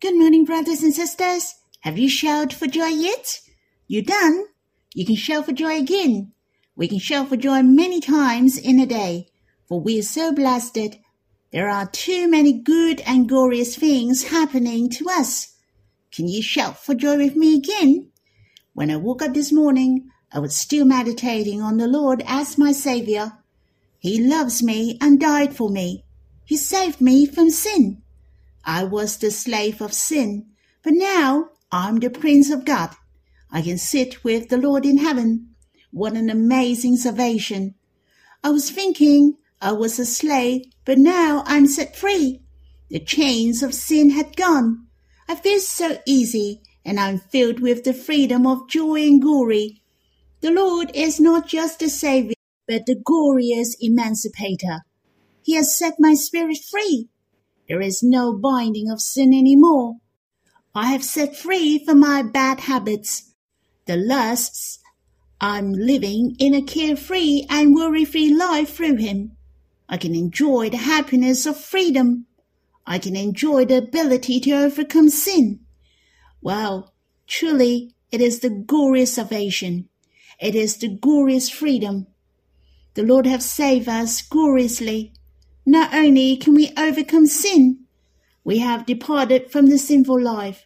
Good morning, brothers and sisters. Have you shouted for joy yet? You done? You can shout for joy again. We can shout for joy many times in a day, for we are so blessed. There are too many good and glorious things happening to us. Can you shout for joy with me again? When I woke up this morning, I was still meditating on the Lord as my Savior. He loves me and died for me. He saved me from sin. I was the slave of sin, but now I'm the Prince of God. I can sit with the Lord in heaven. What an amazing salvation. I was thinking I was a slave, but now I'm set free. The chains of sin had gone. I feel so easy, and I'm filled with the freedom of joy and glory. The Lord is not just a Savior, but the glorious emancipator. He has set my spirit free. There is no binding of sin any more. I have set free from my bad habits, the lusts. I'm living in a carefree and worry-free life through him. I can enjoy the happiness of freedom. I can enjoy the ability to overcome sin. Well, truly, it is the glorious salvation. It is the glorious freedom. The Lord has saved us gloriously. Not only can we overcome sin, we have departed from the sinful life.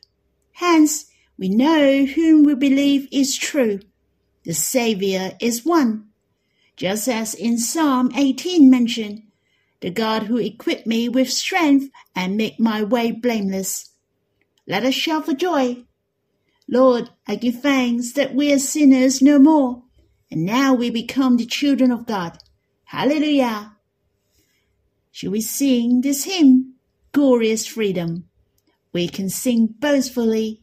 Hence, we know whom we believe is true. The Saviour is one. Just as in Psalm 18 mentioned, the God who equipped me with strength and make my way blameless. Let us shout for joy. Lord, I give thanks that we are sinners no more, and now we become the children of God. Hallelujah. Shall we sing this hymn, Glorious Freedom? We can sing boastfully.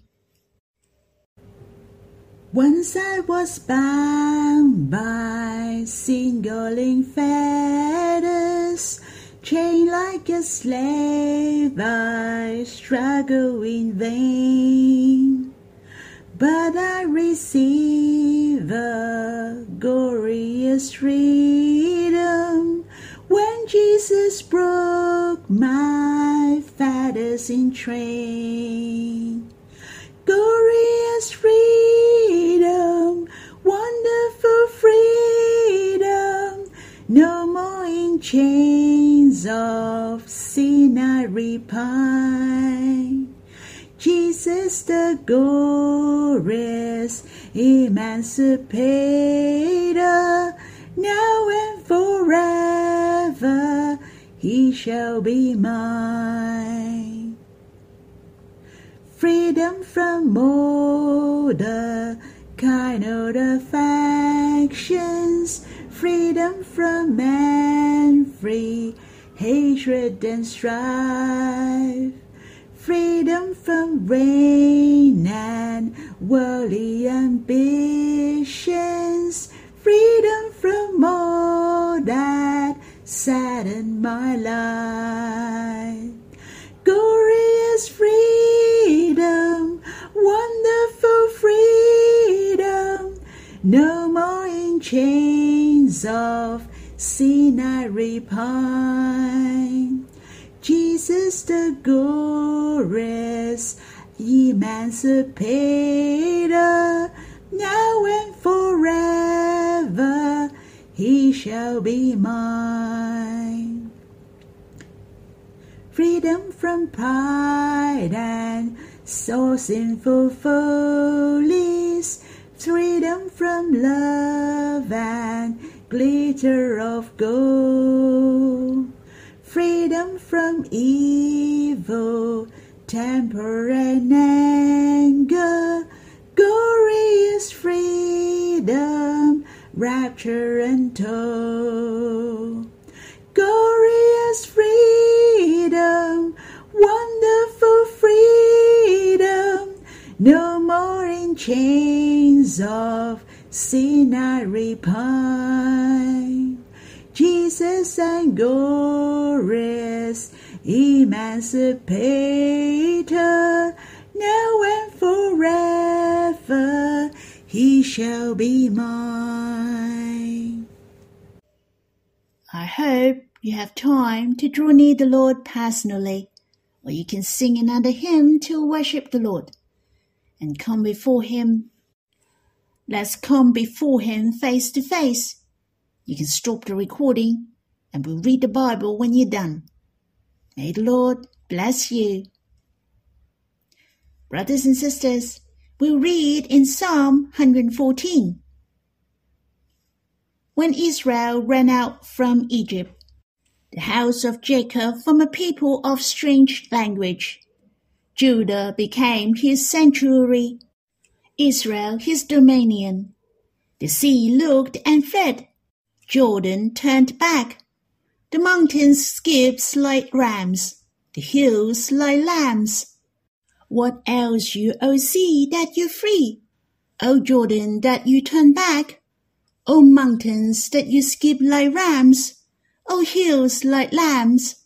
Once I was bound by single fetters, chained like a slave, I struggle in vain. But I receive a glorious freedom when Jesus broke my fetters in train. Glorious freedom, wonderful freedom, no more in chains of sin I repine. Jesus the glorious emancipator, now and forever he shall be mine. Freedom from all the kind of affections, freedom from man, free hatred and strife, freedom from rain and worldly ambitions, freedom from all that sadden my life. Glorious freedom, wonderful freedom, no more in chains of sin I repine. Jesus the glorious emancipator, now and forever he shall be mine. Freedom from pride and so sinful follies, freedom from love and glitter of gold, freedom from evil, temper and anger, glorious freedom, rapture and toil. Chains of sin I repine. Jesus and glorious emancipator, now and forever he shall be mine. I hope you have time to draw near the Lord personally. or you can sing another hymn to worship the Lord and come before Him. Let's come before Him face to face. You can stop the recording and we'll read the Bible when you're done. May the Lord bless you. Brothers and sisters, we'll read in Psalm 114. When Israel ran out from Egypt, the house of Jacob from a people of strange language. Judah became his sanctuary, Israel his dominion. The sea looked and fled, Jordan turned back. The mountains skipped like rams, the hills like lambs. What ails you, O sea, that you free? O Jordan, that you turn back? O mountains, that you skip like rams? O hills like lambs!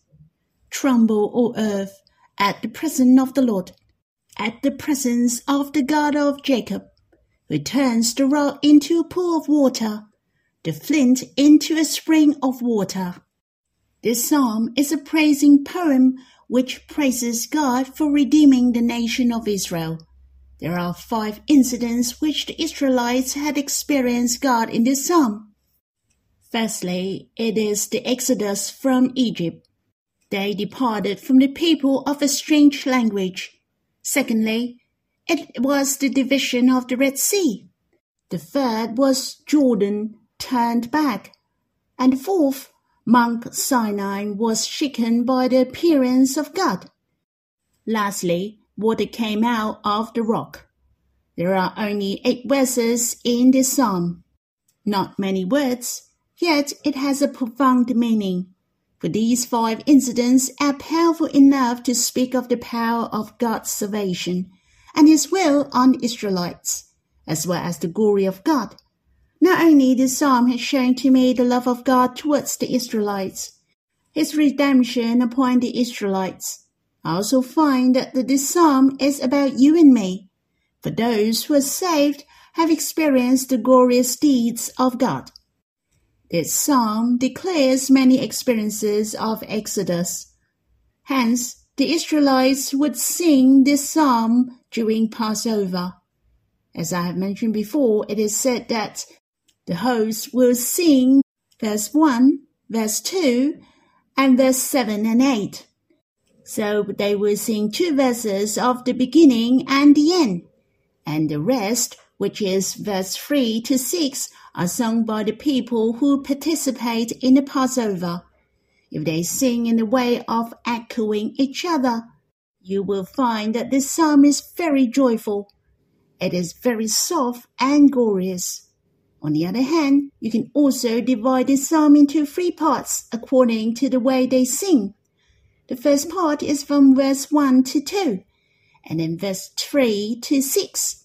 Tremble, O earth, at the presence of the Lord, at the presence of the God of Jacob, who turns the rock into a pool of water, the flint into a spring of water. This psalm is a praising poem which praises God for redeeming the nation of Israel. There are five incidents which the Israelites had experienced God in this psalm. Firstly, it is the exodus from Egypt. They departed from the people of a strange language. Secondly, it was the division of the Red Sea. The third was Jordan turned back. And the fourth, Mount Sinai was shaken by the appearance of God. Lastly, water came out of the rock. There are only eight verses in this psalm. Not many words, Yet it has a profound meaning, for these five incidents are powerful enough to speak of the power of God's salvation and His will on the Israelites, as well as the glory of God. Not only this psalm has shown to me the love of God towards the Israelites, His redemption upon the Israelites, I also find that this psalm is about you and me, for those who are saved have experienced the glorious deeds of God. This psalm declares many experiences of Exodus. Hence, the Israelites would sing this psalm during Passover. As I have mentioned before, it is said that the host will sing verse 1, verse 2, and verse 7 and 8. So they will sing two verses of the beginning and the end, and the rest, which is verse 3 to 6, are sung by the people who participate in the Passover. If they sing in the way of echoing each other, you will find that this psalm is very joyful. It is very soft and glorious. On the other hand, you can also divide this psalm into three parts according to the way they sing. The first part is from verse 1 to 2, and then verse 3 to 6,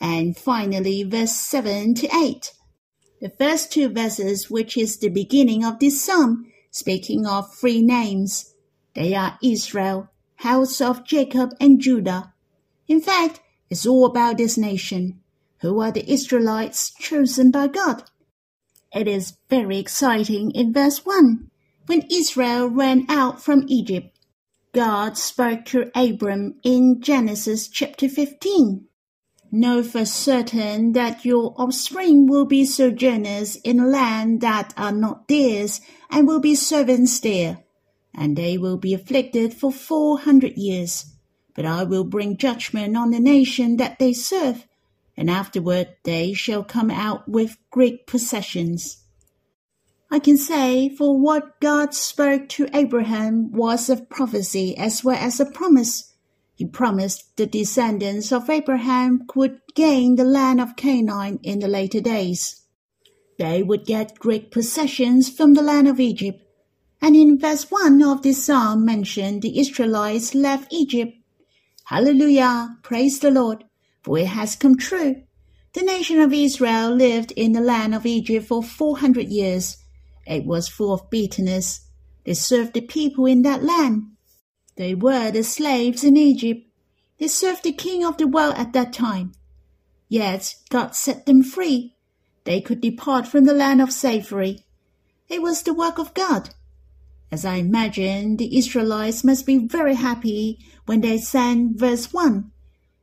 and finally verse 7 to 8. The first two verses, which is the beginning of this psalm, speaking of three names. They are Israel, house of Jacob, and Judah. In fact, it's all about this nation, who are the Israelites chosen by God. It is very exciting in verse 1. When Israel ran out from Egypt, God spoke to Abram in Genesis chapter 15. Know for certain that your offspring will be sojourners in a land that are not theirs, and will be servants there. And they will be afflicted for four hundred years. But I will bring judgment on the nation that they serve, and afterward they shall come out with great possessions. I can say, for what God spoke to Abraham was a prophecy as well as a promise he promised the descendants of Abraham would gain the land of Canaan in the later days. They would get great possessions from the land of Egypt. And in verse 1 of this psalm mentioned the Israelites left Egypt. Hallelujah! Praise the Lord, for it has come true. The nation of Israel lived in the land of Egypt for 400 years. It was full of bitterness. They served the people in that land. They were the slaves in Egypt. They served the king of the world at that time. Yet God set them free. They could depart from the land of slavery. It was the work of God. as I imagine the Israelites must be very happy when they sang verse 1.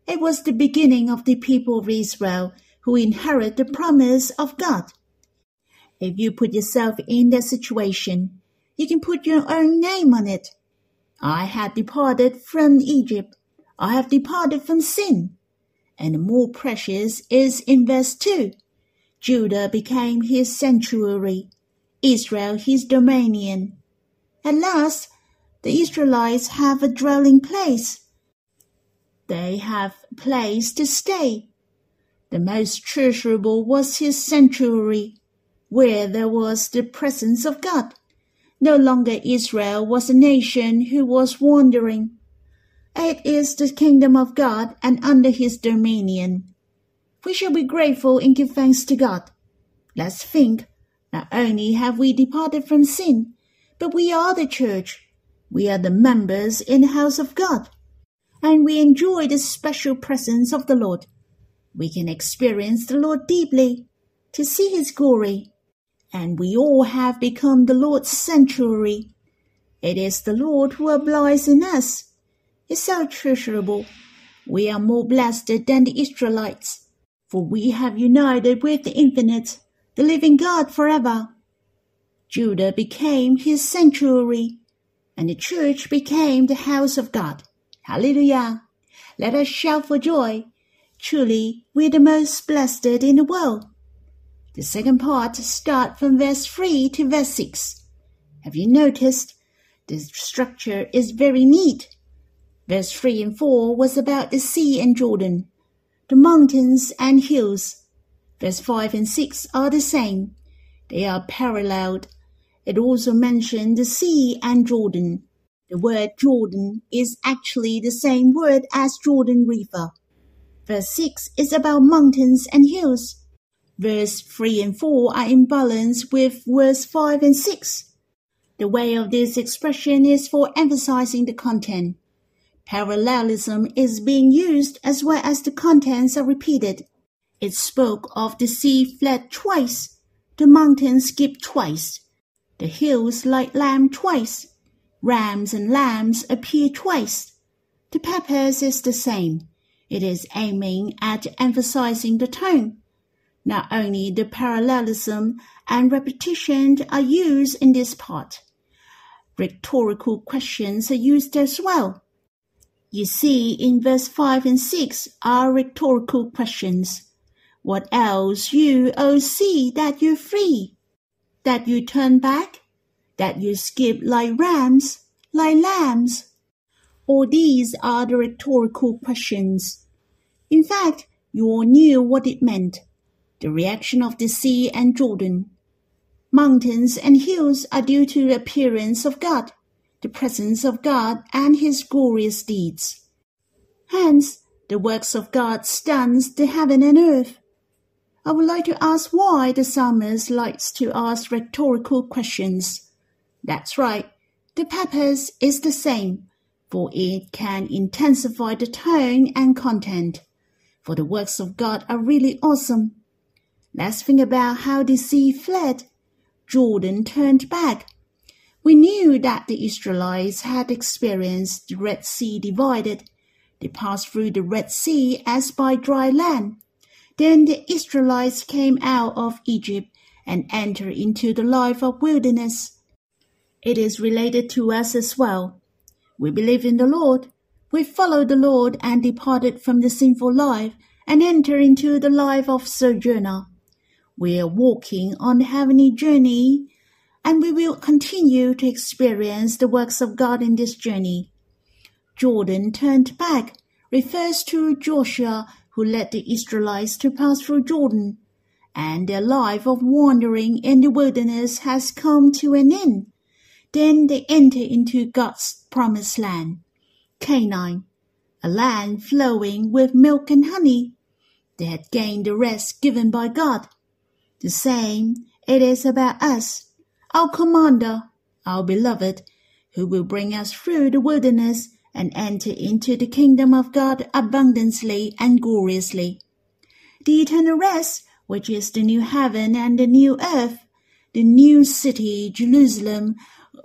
It was the beginning of the people of Israel who inherit the promise of God. If you put yourself in that situation, you can put your own name on it. I have departed from Egypt. I have departed from sin. And more precious is in verse 2. Judah became his sanctuary, Israel his dominion. At last, the Israelites have a dwelling place. They have a place to stay. The most treasurable was his sanctuary, where there was the presence of God. No longer Israel was a nation who was wandering. It is the kingdom of God and under his dominion. We shall be grateful and give thanks to God. Let's think, not only have we departed from sin, but we are the church. We are the members in the house of God. And we enjoy the special presence of the Lord. We can experience the Lord deeply, to see his glory, and we all have become the Lord's sanctuary. It is the Lord who abides in us. It's so treasurable. We are more blessed than the Israelites, for we have united with the infinite, the living God forever. Judah became his sanctuary, and the church became the house of God. Hallelujah! Let us shout for joy. Truly, we're the most blessed in the world. The second part starts from verse 3 to verse 6. Have you noticed? The structure is very neat. Verse 3 and 4 was about the sea and Jordan, the mountains and hills. Verse 5 and 6 are the same. They are paralleled. It also mentioned the sea and Jordan. The word Jordan is actually the same word as Jordan River. Verse 6 is about mountains and hills. Verse 3 and 4 are in balance with verse 5 and 6. The way of this expression is for emphasizing the content. Parallelism is being used as well as the contents are repeated. It spoke of the sea fled twice, the mountains skipped twice, the hills like lamb twice, rams and lambs appear twice. The purpose is the same. It is aiming at emphasizing the tone. Not only the parallelism and repetition are used in this part, rhetorical questions are used as well. You see, in verse 5 and 6 are rhetorical questions. What else you, oh, sea that you're free? That you turn back? That you skip like rams, like lambs? All these are the rhetorical questions. In fact, you all knew what it meant the reaction of the sea and Jordan. Mountains and hills are due to the appearance of God, the presence of God, and his glorious deeds. Hence, the works of God stuns the heaven and earth. I would like to ask why the psalmist likes to ask rhetorical questions. That's right, the purpose is the same, for it can intensify the tone and content. For the works of God are really awesome Let's think about how the sea fled. Jordan turned back. We knew that the Israelites had experienced the Red Sea divided. They passed through the Red Sea as by dry land. Then the Israelites came out of Egypt and entered into the life of wilderness. It is related to us as well. We believe in the Lord. We followed the Lord and departed from the sinful life and entered into the life of sojourner. We are walking on the heavenly journey, and we will continue to experience the works of God in this journey. Jordan turned back refers to Joshua who led the Israelites to pass through Jordan, and their life of wandering in the wilderness has come to an end. Then they enter into God's promised land, Canaan, a land flowing with milk and honey. They had gained the rest given by God the same it is about us, our commander, our beloved, who will bring us through the wilderness and enter into the kingdom of God abundantly and gloriously. The eternal rest, which is the new heaven and the new earth, the new city, Jerusalem,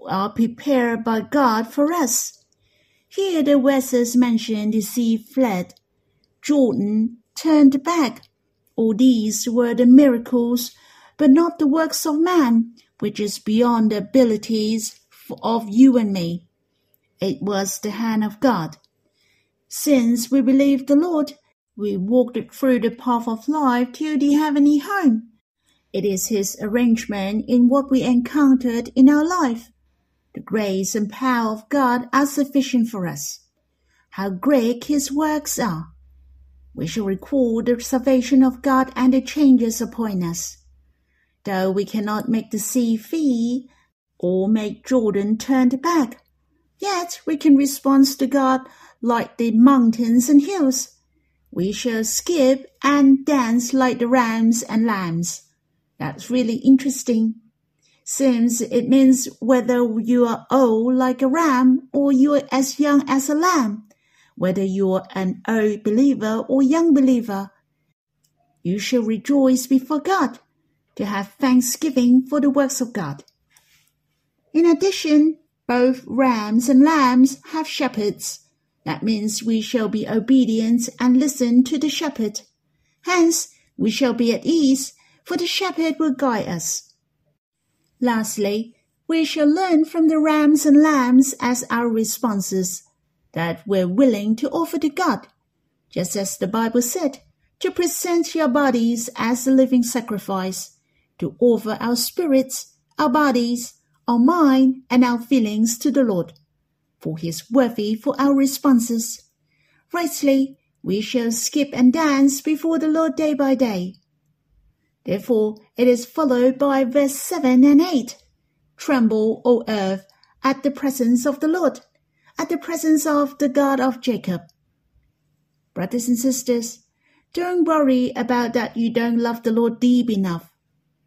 are prepared by God for us. Here the vessels mentioned the sea fled, Jordan turned back. All these were the miracles, but not the works of man, which is beyond the abilities of you and me. It was the hand of God. Since we believed the Lord, we walked through the path of life to the heavenly home. It is His arrangement in what we encountered in our life. The grace and power of God are sufficient for us. How great His works are! We shall recall the salvation of God and the changes upon us. Though we cannot make the sea flee or make Jordan turn back, yet we can respond to God like the mountains and hills. We shall skip and dance like the rams and lambs. That's really interesting. Since it means whether you are old like a ram or you are as young as a lamb, whether you are an old believer or young believer, you shall rejoice before God to have thanksgiving for the works of God. In addition, both rams and lambs have shepherds. That means we shall be obedient and listen to the shepherd. Hence, we shall be at ease for the shepherd will guide us. Lastly, we shall learn from the rams and lambs as our responses that we're willing to offer to God, just as the Bible said, to present your bodies as a living sacrifice, to offer our spirits, our bodies, our mind, and our feelings to the Lord, for He is worthy for our responses. Rightly, we shall skip and dance before the Lord day by day, Therefore, it is followed by verse 7 and 8. Tremble, O earth, at the presence of the Lord, at the presence of the God of Jacob. Brothers and sisters, don't worry about that you don't love the Lord deep enough.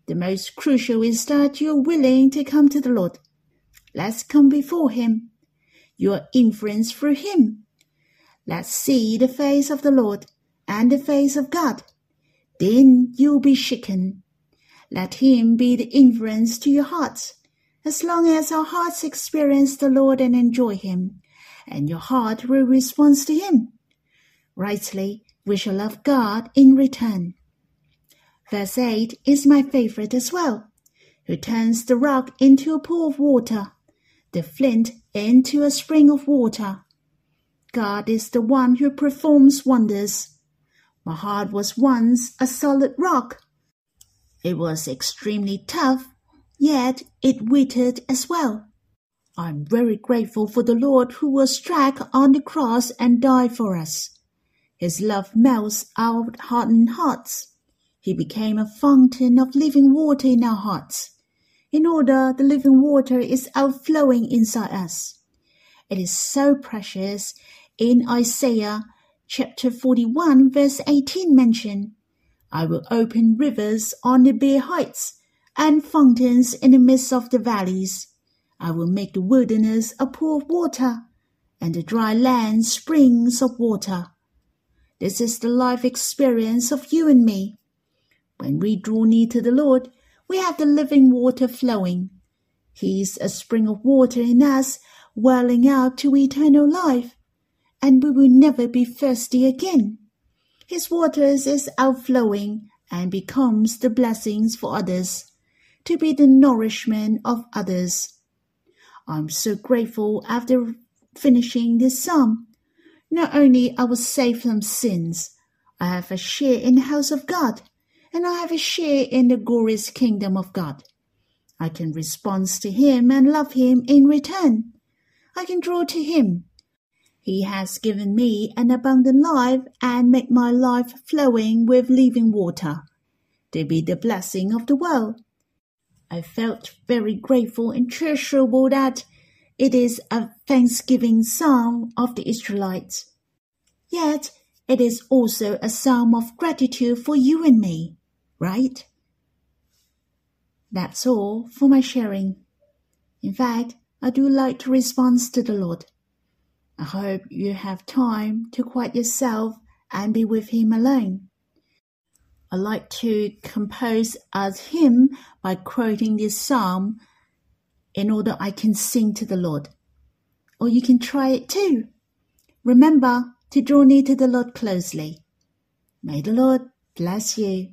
The most crucial is that you're willing to come to the Lord. Let's come before Him. Your influence through Him. Let's see the face of the Lord and the face of God then you'll be shaken. Let him be the influence to your hearts. As long as our hearts experience the Lord and enjoy him, and your heart will respond to him. Rightly, we shall love God in return. Verse 8 is my favorite as well. Who turns the rock into a pool of water, the flint into a spring of water. God is the one who performs wonders. My heart was once a solid rock. It was extremely tough, yet it withered as well. I'm very grateful for the Lord who was struck on the cross and died for us. His love melts our hardened hearts. He became a fountain of living water in our hearts. In order the living water is outflowing inside us. It is so precious in Isaiah chapter 41, verse 18 mention, I will open rivers on the bare heights and fountains in the midst of the valleys. I will make the wilderness a pool of water and the dry land springs of water. This is the life experience of you and me. When we draw near to the Lord, we have the living water flowing. He is a spring of water in us, welling out to eternal life and we will never be thirsty again. His waters is outflowing and becomes the blessings for others, to be the nourishment of others. I'm so grateful after finishing this psalm. Not only I was saved from sins, I have a share in the house of God, and I have a share in the glorious kingdom of God. I can respond to Him and love Him in return. I can draw to Him he has given me an abundant life and made my life flowing with living water, to be the blessing of the world. I felt very grateful and treasurable that it is a thanksgiving psalm of the Israelites. Yet it is also a psalm of gratitude for you and me, right? That's all for my sharing. In fact, I do like to respond to the Lord. I hope you have time to quiet yourself and be with Him alone. I like to compose as hymn by quoting this psalm in order I can sing to the Lord. Or you can try it too. Remember to draw near to the Lord closely. May the Lord bless you.